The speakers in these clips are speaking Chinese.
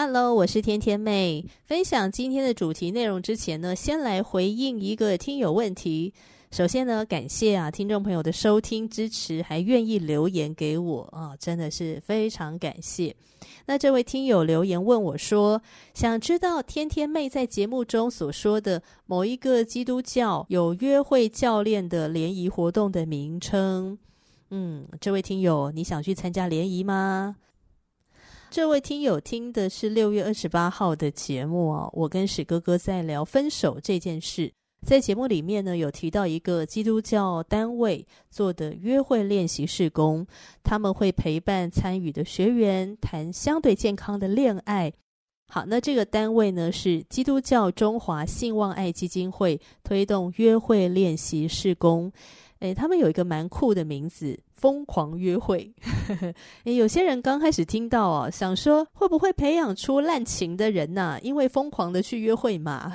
Hello，我是天天妹。分享今天的主题内容之前呢，先来回应一个听友问题。首先呢，感谢啊听众朋友的收听支持，还愿意留言给我啊，真的是非常感谢。那这位听友留言问我说，想知道天天妹在节目中所说的某一个基督教有约会教练的联谊活动的名称。嗯，这位听友，你想去参加联谊吗？这位听友听的是六月二十八号的节目啊，我跟史哥哥在聊分手这件事。在节目里面呢，有提到一个基督教单位做的约会练习事工，他们会陪伴参与的学员谈相对健康的恋爱。好，那这个单位呢是基督教中华信望爱基金会推动约会练习事工。诶，他们有一个蛮酷的名字。疯狂约会，有些人刚开始听到哦，想说会不会培养出滥情的人呐、因为疯狂的去约会嘛。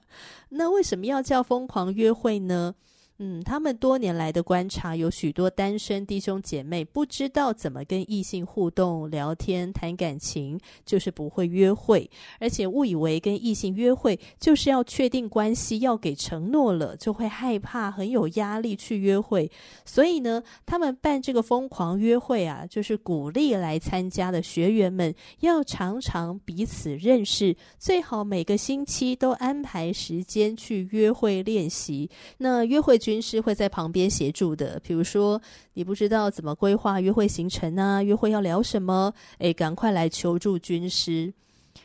那为什么要叫疯狂约会呢？嗯，他们多年来的观察，有许多单身弟兄姐妹不知道怎么跟异性互动、聊天、谈感情，就是不会约会，而且误以为跟异性约会就是要确定关系、要给承诺了，就会害怕、很有压力去约会。所以呢，他们办这个疯狂约会啊，就是鼓励来参加的学员们要常常彼此认识，最好每个星期都安排时间去约会练习。那约会。军师会在旁边协助的，比如说你不知道怎么规划约会行程啊，约会要聊什么，诶，赶快来求助军师。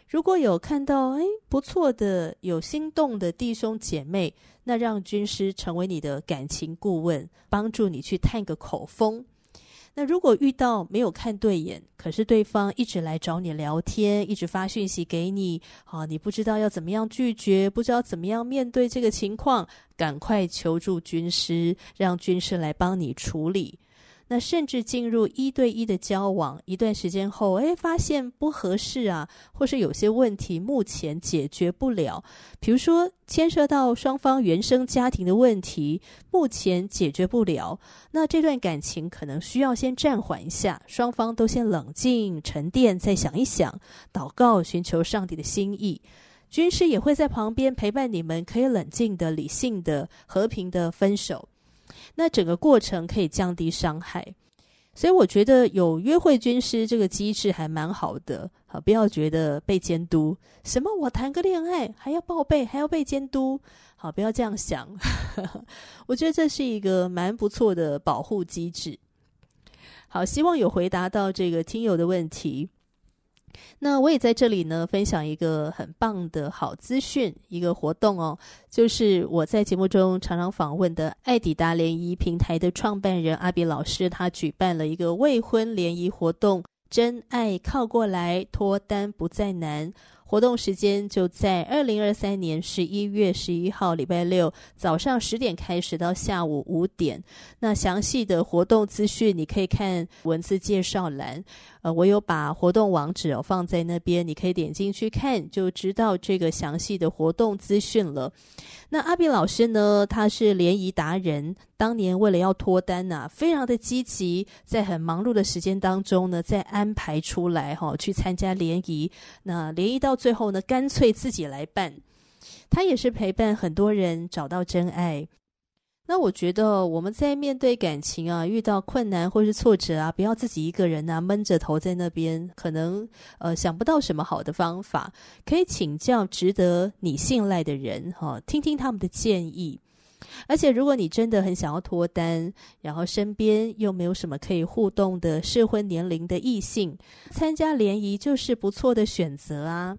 如果有看到诶不错的、有心动的弟兄姐妹，那让军师成为你的感情顾问，帮助你去探个口风。那如果遇到没有看对眼，可是对方一直来找你聊天，一直发讯息给你，啊，你不知道要怎么样拒绝，不知道怎么样面对这个情况，赶快求助军师，让军师来帮你处理。那甚至进入一对一的交往，一段时间后，哎，发现不合适啊，或是有些问题目前解决不了，比如说牵涉到双方原生家庭的问题，目前解决不了，那这段感情可能需要先暂缓一下，双方都先冷静沉淀，再想一想，祷告，寻求上帝的心意，军师也会在旁边陪伴你们，可以冷静的、理性的、和平的分手。那整个过程可以降低伤害，所以我觉得有约会军师这个机制还蛮好的。好，不要觉得被监督，什么我谈个恋爱还要报备，还要被监督，好，不要这样想。我觉得这是一个蛮不错的保护机制。好，希望有回答到这个听友的问题。那我也在这里呢，分享一个很棒的好资讯，一个活动哦，就是我在节目中常常访问的爱抵达联谊平台的创办人阿比老师，他举办了一个未婚联谊活动，真爱靠过来，脱单不再难。活动时间就在二零二三年十一月十一号礼拜六早上十点开始到下午五点。那详细的活动资讯你可以看文字介绍栏，呃，我有把活动网址哦放在那边，你可以点进去看，就知道这个详细的活动资讯了。那阿比老师呢，他是联谊达人，当年为了要脱单呐、啊，非常的积极，在很忙碌的时间当中呢，再安排出来哈、哦，去参加联谊。那联谊到最后呢，干脆自己来办。他也是陪伴很多人找到真爱。那我觉得我们在面对感情啊，遇到困难或是挫折啊，不要自己一个人啊闷着头在那边，可能呃想不到什么好的方法，可以请教值得你信赖的人哈、哦，听听他们的建议。而且如果你真的很想要脱单，然后身边又没有什么可以互动的适婚年龄的异性，参加联谊就是不错的选择啊。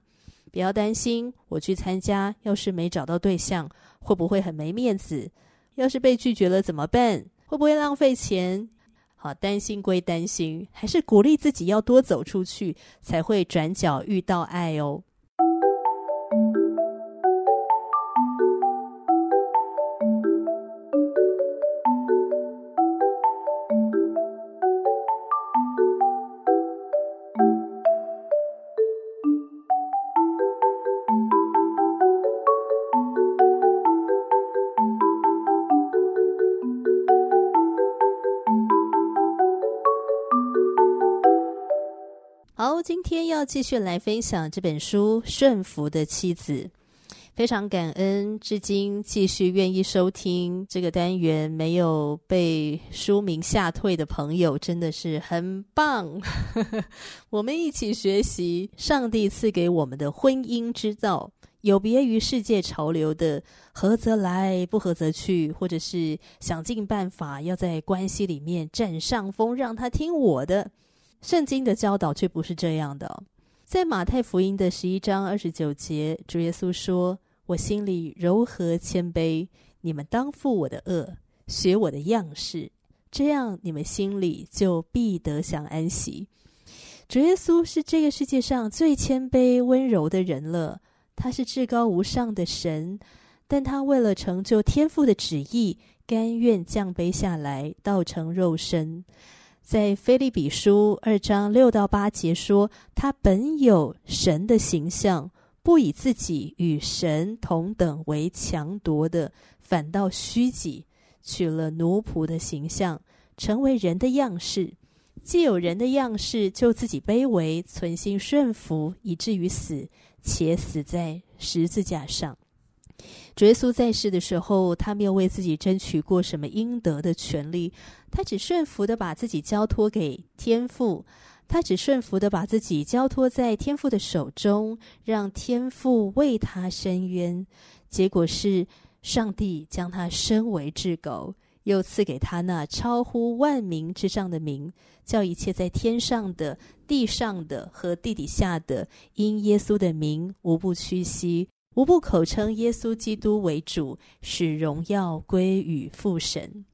不要担心，我去参加，要是没找到对象，会不会很没面子？要是被拒绝了怎么办？会不会浪费钱？好，担心归担心，还是鼓励自己要多走出去，才会转角遇到爱哦。今天要继续来分享这本书《顺服的妻子》，非常感恩，至今继续愿意收听这个单元，没有被书名吓退的朋友，真的是很棒。我们一起学习上帝赐给我们的婚姻之道，有别于世界潮流的合则来，不合则去，或者是想尽办法要在关系里面占上风，让他听我的。圣经的教导却不是这样的。在马太福音的十一章二十九节，主耶稣说：“我心里柔和谦卑，你们当负我的轭，学我的样式，这样你们心里就必得享安息。”主耶稣是这个世界上最谦卑温柔的人了，他是至高无上的神，但他为了成就天父的旨意，甘愿降卑下来，道成肉身。在腓立比书二章六到八节说，他本有神的形象，不以自己与神同等为强夺的，反倒虚己，取了奴仆的形象，成为人的样式。既有人的样式，就自己卑微，存心顺服，以至于死，且死在十字架上。主耶稣在世的时候，他没有为自己争取过什么应得的权利，他只顺服的把自己交托给天父，他只顺服的把自己交托在天父的手中，让天父为他伸冤。结果是，上帝将他升为至高，又赐给他那超乎万名之上的名，叫一切在天上的、地上的和地底下的，因耶稣的名，无不屈膝。无不口称耶稣基督为主，使荣耀归于父神。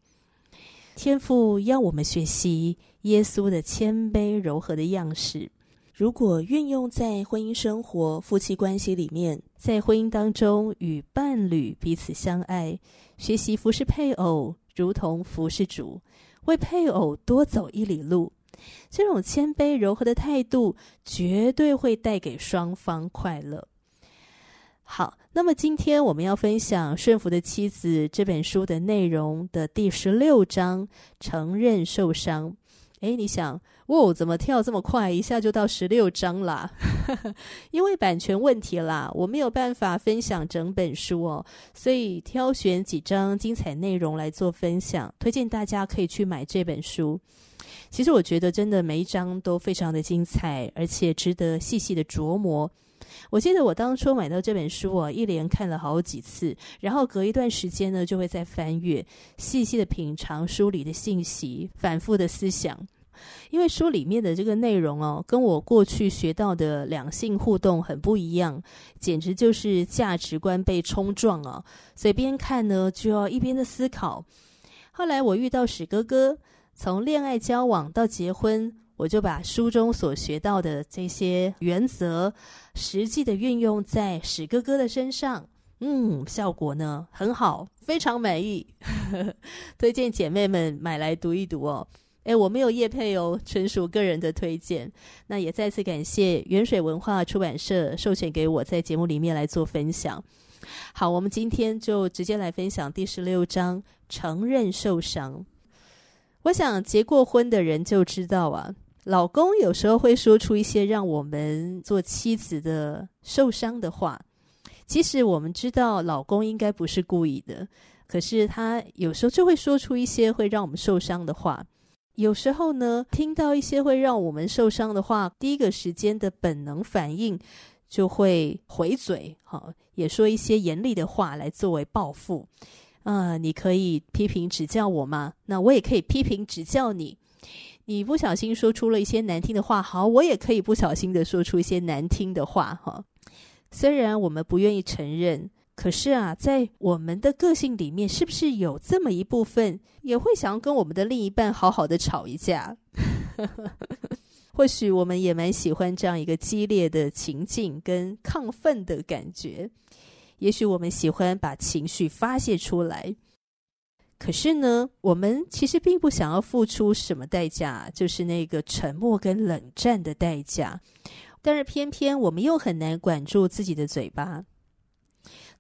天父要我们学习耶稣的谦卑柔和的样式。如果运用在婚姻生活、夫妻关系里面，在婚姻当中与伴侣彼此相爱，学习服侍配偶，如同服侍主，为配偶多走一里路。这种谦卑柔和的态度，绝对会带给双方快乐。好，那么今天我们要分享《顺服的妻子》这本书的内容的第十六章，承认受伤。诶，你想，哦，怎么跳这么快，一下就到十六章啦？因为版权问题啦，我没有办法分享整本书哦，所以挑选几章精彩内容来做分享，推荐大家可以去买这本书。其实我觉得真的每一章都非常的精彩，而且值得细细的琢磨。我记得我当初买到这本书啊，一连看了好几次，然后隔一段时间呢，就会再翻阅，细细的品尝书里的信息，反复的思想。因为书里面的这个内容哦，跟我过去学到的两性互动很不一样，简直就是价值观被冲撞啊！所以边看呢，就要一边的思考。后来我遇到史哥哥，从恋爱交往到结婚。我就把书中所学到的这些原则，实际的运用在史哥哥的身上，嗯，效果呢很好，非常满意，推荐姐妹们买来读一读哦。诶，我没有业配哦，纯属个人的推荐。那也再次感谢原水文化出版社授权给我在节目里面来做分享。好，我们今天就直接来分享第十六章，承认受伤。我想结过婚的人就知道啊。老公有时候会说出一些让我们做妻子的受伤的话。其实我们知道老公应该不是故意的，可是他有时候就会说出一些会让我们受伤的话。有时候呢，听到一些会让我们受伤的话，第一个时间的本能反应就会回嘴，哈，也说一些严厉的话来作为报复。啊、你可以批评指教我吗？那我也可以批评指教你。你不小心说出了一些难听的话，好，我也可以不小心的说出一些难听的话，哈。虽然我们不愿意承认，可是啊，在我们的个性里面，是不是有这么一部分，也会想要跟我们的另一半好好的吵一架？或许我们也蛮喜欢这样一个激烈的情境跟亢奋的感觉。也许我们喜欢把情绪发泄出来。可是呢，我们其实并不想要付出什么代价，就是那个沉默跟冷战的代价。但是偏偏我们又很难管住自己的嘴巴。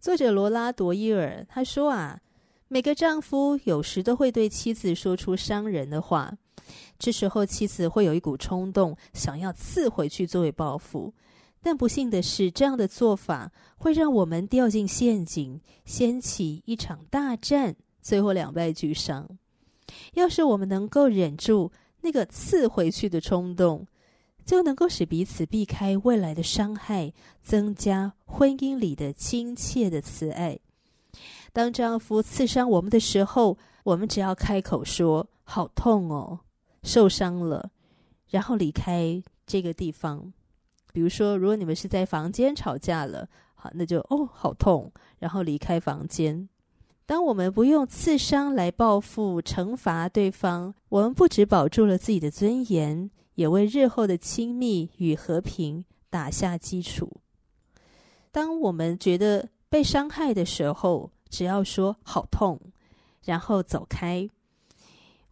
作者罗拉朵伊尔他说啊，每个丈夫有时都会对妻子说出伤人的话，这时候妻子会有一股冲动，想要刺回去作为报复。但不幸的是，这样的做法会让我们掉进陷阱，掀起一场大战。最后两败俱伤。要是我们能够忍住那个刺回去的冲动，就能够使彼此避开未来的伤害，增加婚姻里的亲切的慈爱。当丈夫刺伤我们的时候，我们只要开口说“好痛哦，受伤了”，然后离开这个地方。比如说，如果你们是在房间吵架了，好，那就哦，好痛，然后离开房间。当我们不用刺伤来报复、惩罚对方，我们不只保住了自己的尊严，也为日后的亲密与和平打下基础。当我们觉得被伤害的时候，只要说“好痛”，然后走开。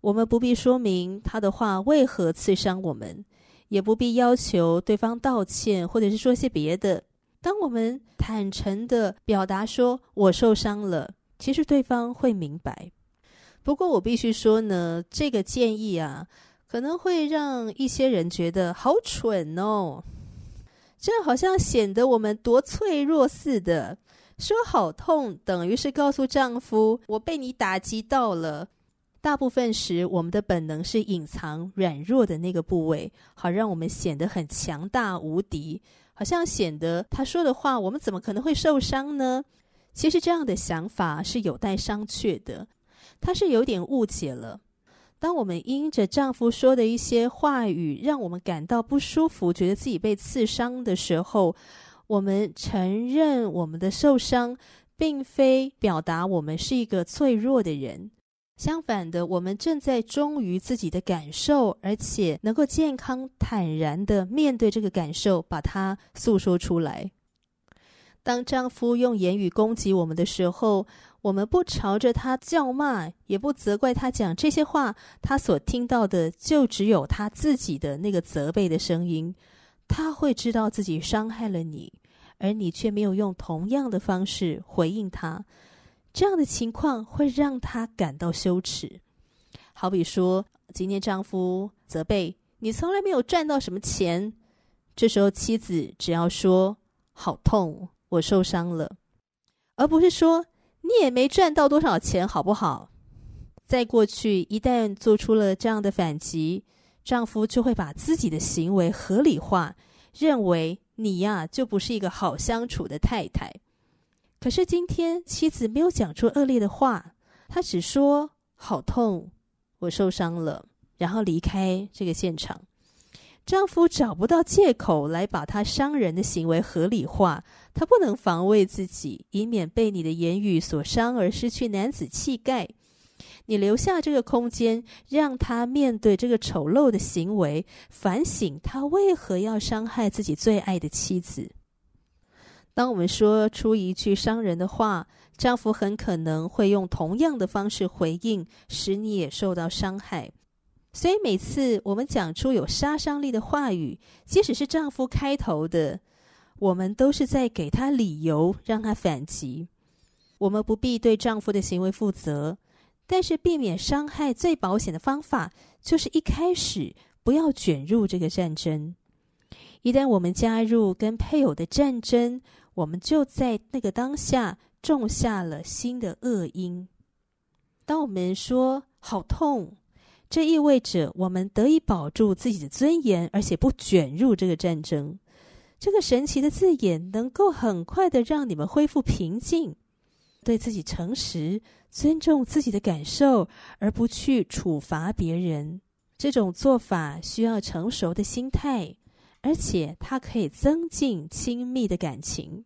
我们不必说明他的话为何刺伤我们，也不必要求对方道歉，或者是说些别的。当我们坦诚的表达说“我受伤了”。其实对方会明白，不过我必须说呢，这个建议啊，可能会让一些人觉得好蠢哦，这好像显得我们多脆弱似的。说好痛，等于是告诉丈夫我被你打击到了。大部分时，我们的本能是隐藏软弱的那个部位，好让我们显得很强大无敌，好像显得他说的话，我们怎么可能会受伤呢？其实这样的想法是有待商榷的，他是有点误解了。当我们因着丈夫说的一些话语，让我们感到不舒服，觉得自己被刺伤的时候，我们承认我们的受伤，并非表达我们是一个脆弱的人。相反的，我们正在忠于自己的感受，而且能够健康坦然的面对这个感受，把它诉说出来。当丈夫用言语攻击我们的时候，我们不朝着他叫骂，也不责怪他讲这些话，他所听到的就只有他自己的那个责备的声音。他会知道自己伤害了你，而你却没有用同样的方式回应他。这样的情况会让他感到羞耻。好比说，今天丈夫责备你从来没有赚到什么钱，这时候妻子只要说“好痛”。我受伤了，而不是说你也没赚到多少钱，好不好？在过去，一旦做出了这样的反击，丈夫就会把自己的行为合理化，认为你呀就不是一个好相处的太太。可是今天，妻子没有讲出恶劣的话，她只说好痛，我受伤了，然后离开这个现场。丈夫找不到借口来把他伤人的行为合理化，他不能防卫自己，以免被你的言语所伤而失去男子气概。你留下这个空间，让他面对这个丑陋的行为，反省他为何要伤害自己最爱的妻子。当我们说出一句伤人的话，丈夫很可能会用同样的方式回应，使你也受到伤害。所以每次我们讲出有杀伤力的话语，即使是丈夫开头的，我们都是在给他理由让他反击。我们不必对丈夫的行为负责，但是避免伤害最保险的方法，就是一开始不要卷入这个战争。一旦我们加入跟配偶的战争，我们就在那个当下种下了新的恶因。当我们说“好痛”，这意味着我们得以保住自己的尊严，而且不卷入这个战争。这个神奇的字眼能够很快的让你们恢复平静，对自己诚实，尊重自己的感受，而不去处罚别人。这种做法需要成熟的心态，而且它可以增进亲密的感情。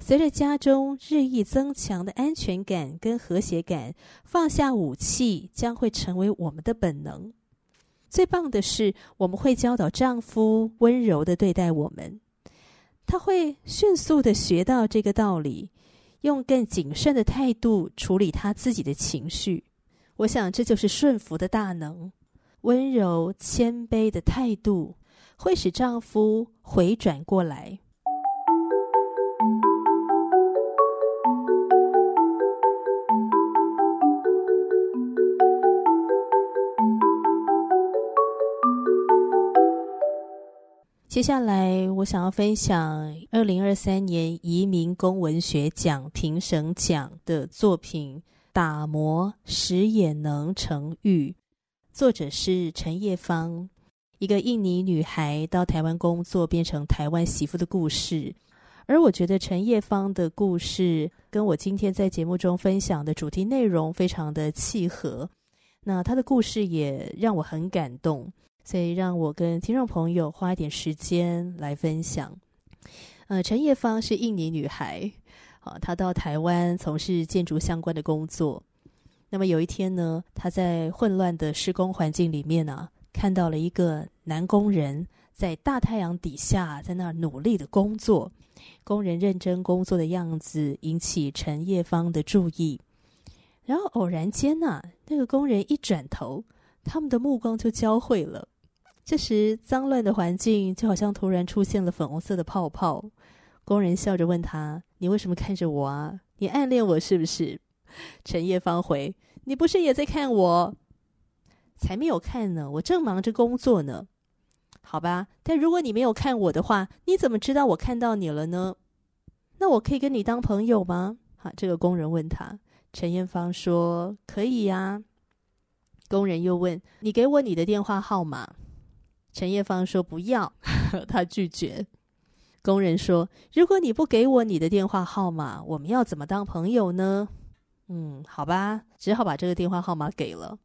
随着家中日益增强的安全感跟和谐感，放下武器将会成为我们的本能。最棒的是，我们会教导丈夫温柔的对待我们，他会迅速的学到这个道理，用更谨慎的态度处理他自己的情绪。我想，这就是顺服的大能。温柔谦卑的态度会使丈夫回转过来。接下来，我想要分享二零二三年移民公文学奖评审奖的作品《打磨使也能成玉》，作者是陈叶芳，一个印尼女孩到台湾工作，变成台湾媳妇的故事。而我觉得陈叶芳的故事跟我今天在节目中分享的主题内容非常的契合，那她的故事也让我很感动。所以，让我跟听众朋友花一点时间来分享。呃，陈叶芳是印尼女孩，啊，她到台湾从事建筑相关的工作。那么有一天呢，她在混乱的施工环境里面呢，看到了一个男工人在大太阳底下在那儿努力的工作，工人认真工作的样子引起陈叶芳的注意。然后偶然间呢，那个工人一转头，他们的目光就交汇了。这时，脏乱的环境就好像突然出现了粉红色的泡泡。工人笑着问他：“你为什么看着我啊？你暗恋我是不是？”陈叶芳回：“你不是也在看我？才没有看呢，我正忙着工作呢。好吧，但如果你没有看我的话，你怎么知道我看到你了呢？那我可以跟你当朋友吗？”好，这个工人问他。陈艳芳说：“可以呀。”工人又问：“你给我你的电话号码。”陈叶芳说：“不要。”他拒绝。工人说：“如果你不给我你的电话号码，我们要怎么当朋友呢？”嗯，好吧，只好把这个电话号码给了。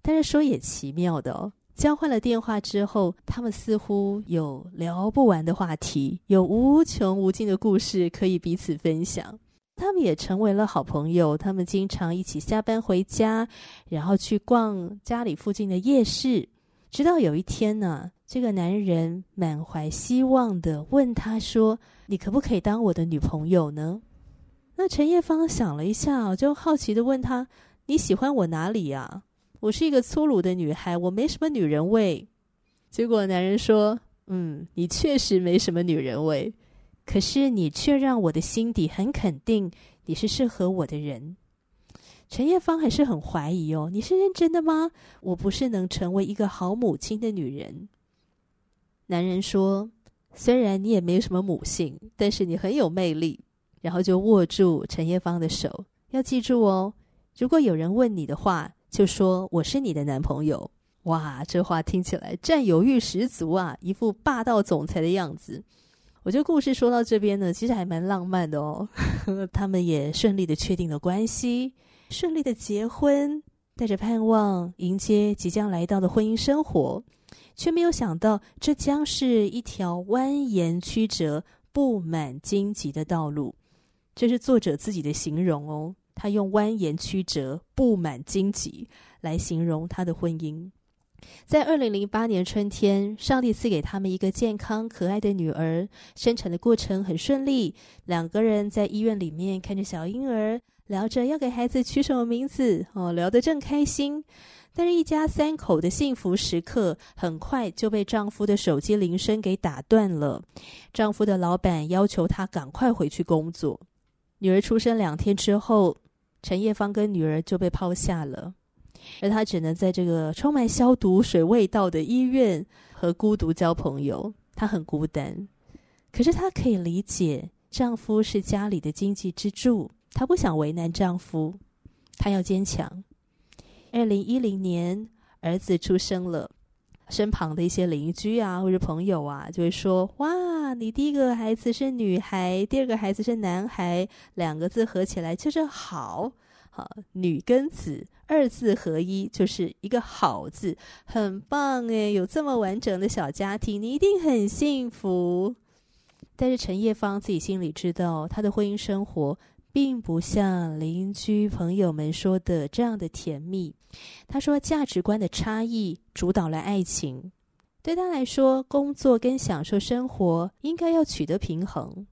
但是说也奇妙的，交换了电话之后，他们似乎有聊不完的话题，有无穷无尽的故事可以彼此分享。他们也成为了好朋友。他们经常一起下班回家，然后去逛家里附近的夜市。直到有一天呢，这个男人满怀希望的问他说：“你可不可以当我的女朋友呢？”那陈叶芳想了一下，就好奇的问他：“你喜欢我哪里呀？我是一个粗鲁的女孩，我没什么女人味。”结果男人说：“嗯，你确实没什么女人味，可是你却让我的心底很肯定你是适合我的人。”陈叶芳还是很怀疑哦，你是认真的吗？我不是能成为一个好母亲的女人。男人说：“虽然你也没有什么母性，但是你很有魅力。”然后就握住陈叶芳的手，要记住哦，如果有人问你的话，就说我是你的男朋友。哇，这话听起来占有欲十足啊，一副霸道总裁的样子。我觉得故事说到这边呢，其实还蛮浪漫的哦。他们也顺利的确定了关系。顺利的结婚，带着盼望迎接即将来到的婚姻生活，却没有想到这将是一条蜿蜒曲折、布满荆棘的道路。这是作者自己的形容哦，他用蜿蜒曲折、布满荆棘来形容他的婚姻。在二零零八年春天，上帝赐给他们一个健康可爱的女儿，生产的过程很顺利，两个人在医院里面看着小婴儿。聊着要给孩子取什么名字哦，聊得正开心。但是，一家三口的幸福时刻很快就被丈夫的手机铃声给打断了。丈夫的老板要求他赶快回去工作。女儿出生两天之后，陈叶芳跟女儿就被抛下了，而她只能在这个充满消毒水味道的医院和孤独交朋友。她很孤单，可是她可以理解，丈夫是家里的经济支柱。她不想为难丈夫，她要坚强。二零一零年，儿子出生了，身旁的一些邻居啊或者朋友啊，就会说：“哇，你第一个孩子是女孩，第二个孩子是男孩，两个字合起来就是好。好，女跟子二字合一就是一个好字，很棒诶，有这么完整的小家庭，你一定很幸福。但是陈叶芳自己心里知道，她的婚姻生活并不像邻居朋友们说的这样的甜蜜。她说，价值观的差异主导了爱情。对她来说，工作跟享受生活应该要取得平衡。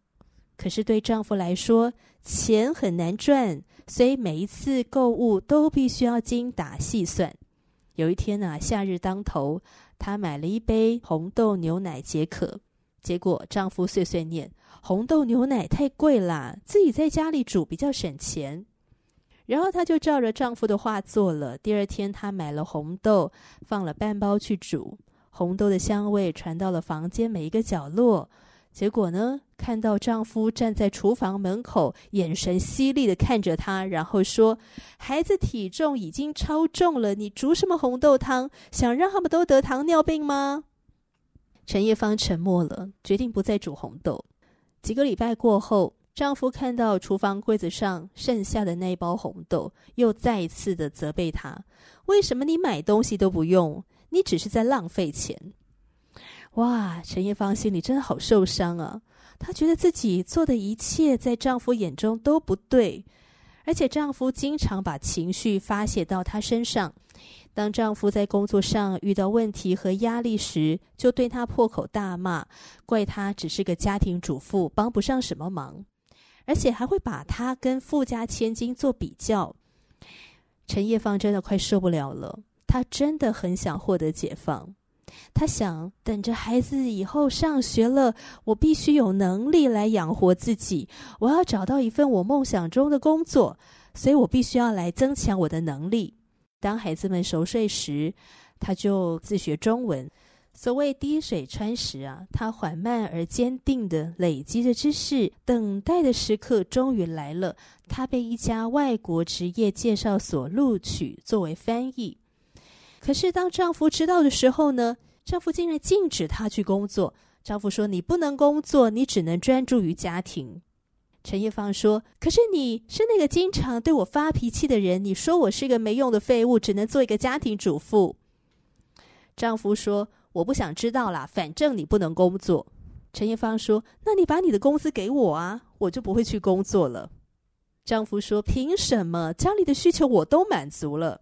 可是对丈夫来说，钱很难赚，所以每一次购物都必须要精打细算。有一天、啊，夏日当头，她买了一杯红豆牛奶解渴，结果丈夫碎碎念：“红豆牛奶太贵啦，自己在家里煮比较省钱。”然后她就照着丈夫的话做了。第二天，她买了红豆，放了半包去煮，红豆的香味传到了房间每一个角落。结果呢，看到丈夫站在厨房门口，眼神犀利地看着她，然后说：“孩子体重已经超重了，你煮什么红豆汤？想让他们都得糖尿病吗？”陈叶芳沉默了，决定不再煮红豆。几个礼拜过后，丈夫看到厨房柜子上剩下的那一包红豆，又再一次的责备她：“为什么你买东西都不用？你只是在浪费钱。”哇，陈叶芳心里真的好受伤啊！她觉得自己做的一切在丈夫眼中都不对，而且丈夫经常把情绪发泄到她身上。当丈夫在工作上遇到问题和压力时，就对她破口大骂，怪她只是个家庭主妇，帮不上什么忙，而且还会把她跟富家千金做比较。陈叶芳真的快受不了了，她真的很想获得解放。她想等着孩子以后上学了，我必须有能力来养活自己。我要找到一份我梦想中的工作，所以我必须要来增强我的能力。当孩子们熟睡时，他就自学中文。所谓滴水穿石啊，他缓慢而坚定地累积着知识，等待的时刻终于来了。他被一家外国职业介绍所录取，作为翻译。可是，当丈夫知道的时候呢？丈夫竟然禁止她去工作。丈夫说：“你不能工作，你只能专注于家庭。”陈叶芳说：“可是你是那个经常对我发脾气的人，你说我是个没用的废物，只能做一个家庭主妇。”丈夫说：“我不想知道啦，反正你不能工作。”陈叶芳说：“那你把你的工资给我啊，我就不会去工作了。”丈夫说：“凭什么？家里的需求我都满足了。”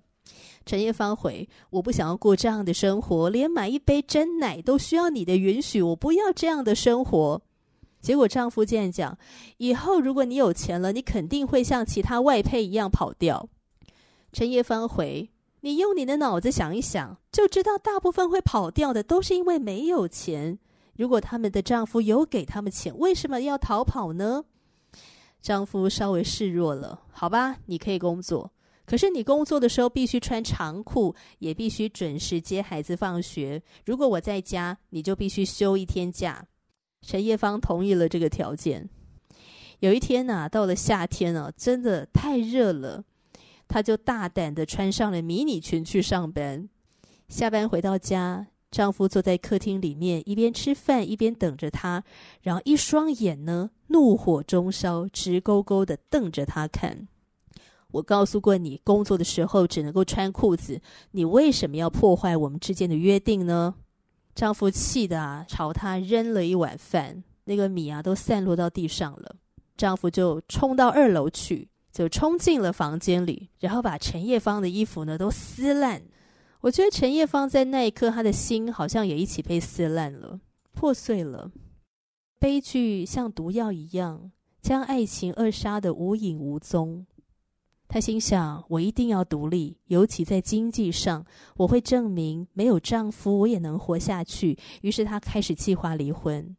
陈叶芳回：“我不想要过这样的生活，连买一杯真奶都需要你的允许。我不要这样的生活。”结果丈夫竟然讲：“以后如果你有钱了，你肯定会像其他外配一样跑掉。”陈叶芳回：“你用你的脑子想一想，就知道大部分会跑掉的都是因为没有钱。如果他们的丈夫有给他们钱，为什么要逃跑呢？”丈夫稍微示弱了：“好吧，你可以工作。”可是你工作的时候必须穿长裤，也必须准时接孩子放学。如果我在家，你就必须休一天假。陈叶芳同意了这个条件。有一天呐，到了夏天啊，真的太热了，她就大胆的穿上了迷你裙去上班。下班回到家，丈夫坐在客厅里面，一边吃饭一边等着她，然后一双眼呢，怒火中烧，直勾勾的瞪着她看。我告诉过你，工作的时候只能够穿裤子，你为什么要破坏我们之间的约定呢？丈夫气得啊，朝她扔了一碗饭，那个米啊都散落到地上了。丈夫就冲到二楼去，就冲进了房间里，然后把陈叶芳的衣服呢都撕烂。我觉得陈叶芳在那一刻，她的心好像也一起被撕烂了，破碎了。悲剧像毒药一样，将爱情扼杀的无影无踪。她心想：“我一定要独立，尤其在经济上，我会证明没有丈夫我也能活下去。”于是她开始计划离婚。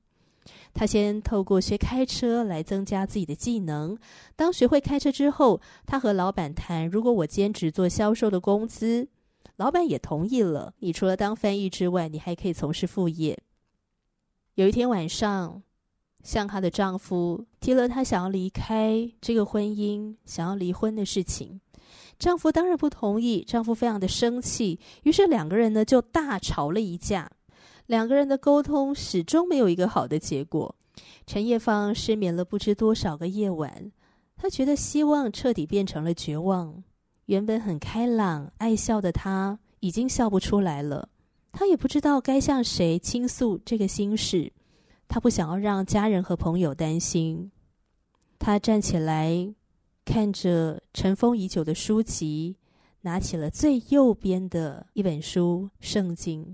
她先透过学开车来增加自己的技能。当学会开车之后，她和老板谈：“如果我兼职做销售的工资，老板也同意了。你除了当翻译之外，你还可以从事副业。”有一天晚上，向她的丈夫提了她想要离开这个婚姻、想要离婚的事情，丈夫当然不同意。丈夫非常的生气，于是两个人呢就大吵了一架。两个人的沟通始终没有一个好的结果。陈叶芳失眠了不知多少个夜晚，她觉得希望彻底变成了绝望。原本很开朗、爱笑的她，已经笑不出来了。她也不知道该向谁倾诉这个心事。他不想要让家人和朋友担心。他站起来，看着尘封已久的书籍，拿起了最右边的一本书《圣经》。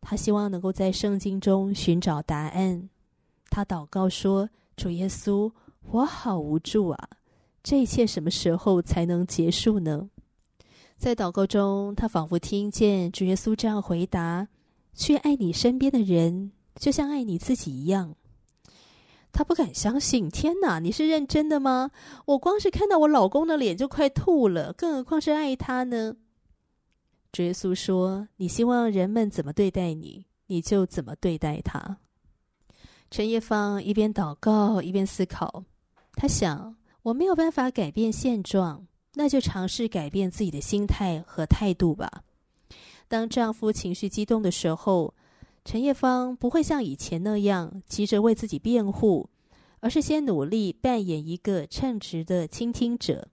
他希望能够在圣经中寻找答案。他祷告说：“主耶稣，我好无助啊！这一切什么时候才能结束呢？”在祷告中，他仿佛听见主耶稣这样回答：“去爱你身边的人，就像爱你自己一样。”他不敢相信，天哪，你是认真的吗？我光是看到我老公的脸就快吐了，更何况是爱他呢？耶稣说：“你希望人们怎么对待你，你就怎么对待他。”陈叶芳一边祷告一边思考，她想：我没有办法改变现状，那就尝试改变自己的心态和态度吧。当丈夫情绪激动的时候，陈叶芳不会像以前那样急着为自己辩护，而是先努力扮演一个称职的倾听者。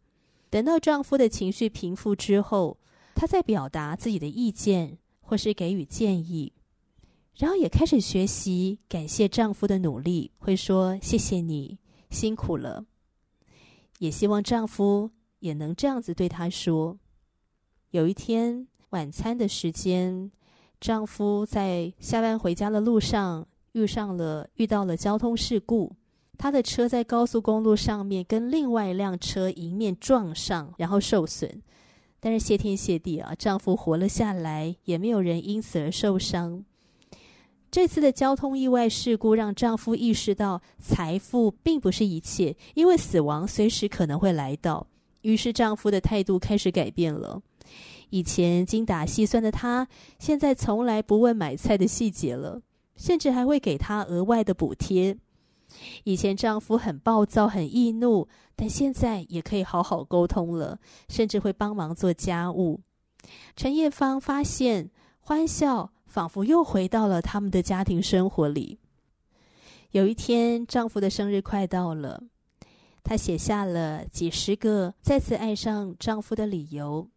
等到丈夫的情绪平复之后，她再表达自己的意见或是给予建议。然后也开始学习感谢丈夫的努力，会说谢谢你辛苦了，也希望丈夫也能这样子对她说。有一天晚餐的时间，丈夫在下班回家的路上遇上了遇到了交通事故，他的车在高速公路上面跟另外一辆车迎面撞上，然后受损。但是谢天谢地啊，丈夫活了下来，也没有人因此而受伤。这次的交通意外事故让丈夫意识到财富并不是一切，因为死亡随时可能会来到。于是丈夫的态度开始改变了。以前精打细算的他，现在从来不问买菜的细节了，甚至还会给他额外的补贴。以前丈夫很暴躁、很易怒，但现在也可以好好沟通了，甚至会帮忙做家务。陈叶芳发现欢笑。仿佛又回到了他们的家庭生活里。有一天，丈夫的生日快到了，她写下了几十个再次爱上丈夫的理由，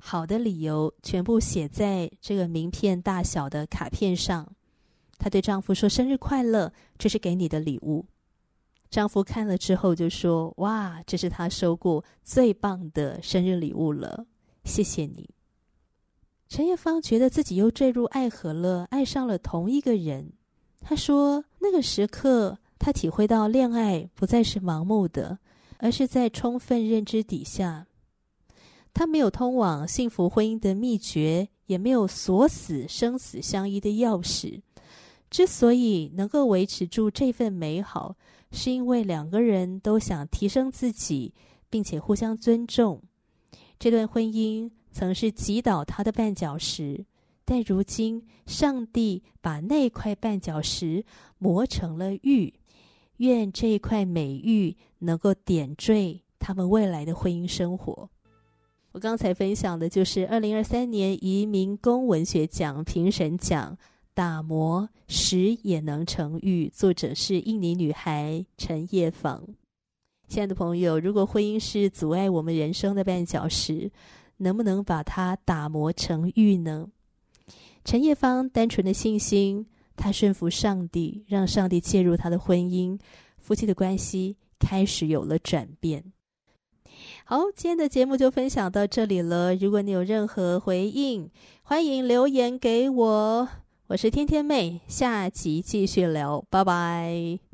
好的理由全部写在这个名片大小的卡片上。她对丈夫说：“生日快乐，这是给你的礼物。”丈夫看了之后就说：“哇，这是他收过最棒的生日礼物了，谢谢你。”陈叶芳觉得自己又坠入爱河了，爱上了同一个人。她说：“那个时刻，她体会到恋爱不再是盲目的，而是在充分认知底下。他没有通往幸福婚姻的秘诀，也没有锁死生死相依的钥匙。之所以能够维持住这份美好，是因为两个人都想提升自己，并且互相尊重。这段婚姻。”曾是击倒他的绊脚石，但如今上帝把那块绊脚石磨成了玉，愿这一块美玉能够点缀他们未来的婚姻生活。我刚才分享的就是二零二三年移民工文学奖评审奖《打磨石也能成玉》，作者是印尼女孩陈叶芳。亲爱的朋友，如果婚姻是阻碍我们人生的绊脚石，能不能把它打磨成玉呢？陈叶芳单纯的信心，她顺服上帝，让上帝介入她的婚姻，夫妻的关系开始有了转变。好，今天的节目就分享到这里了。如果你有任何回应，欢迎留言给我。我是天天妹，下集继续聊，拜拜。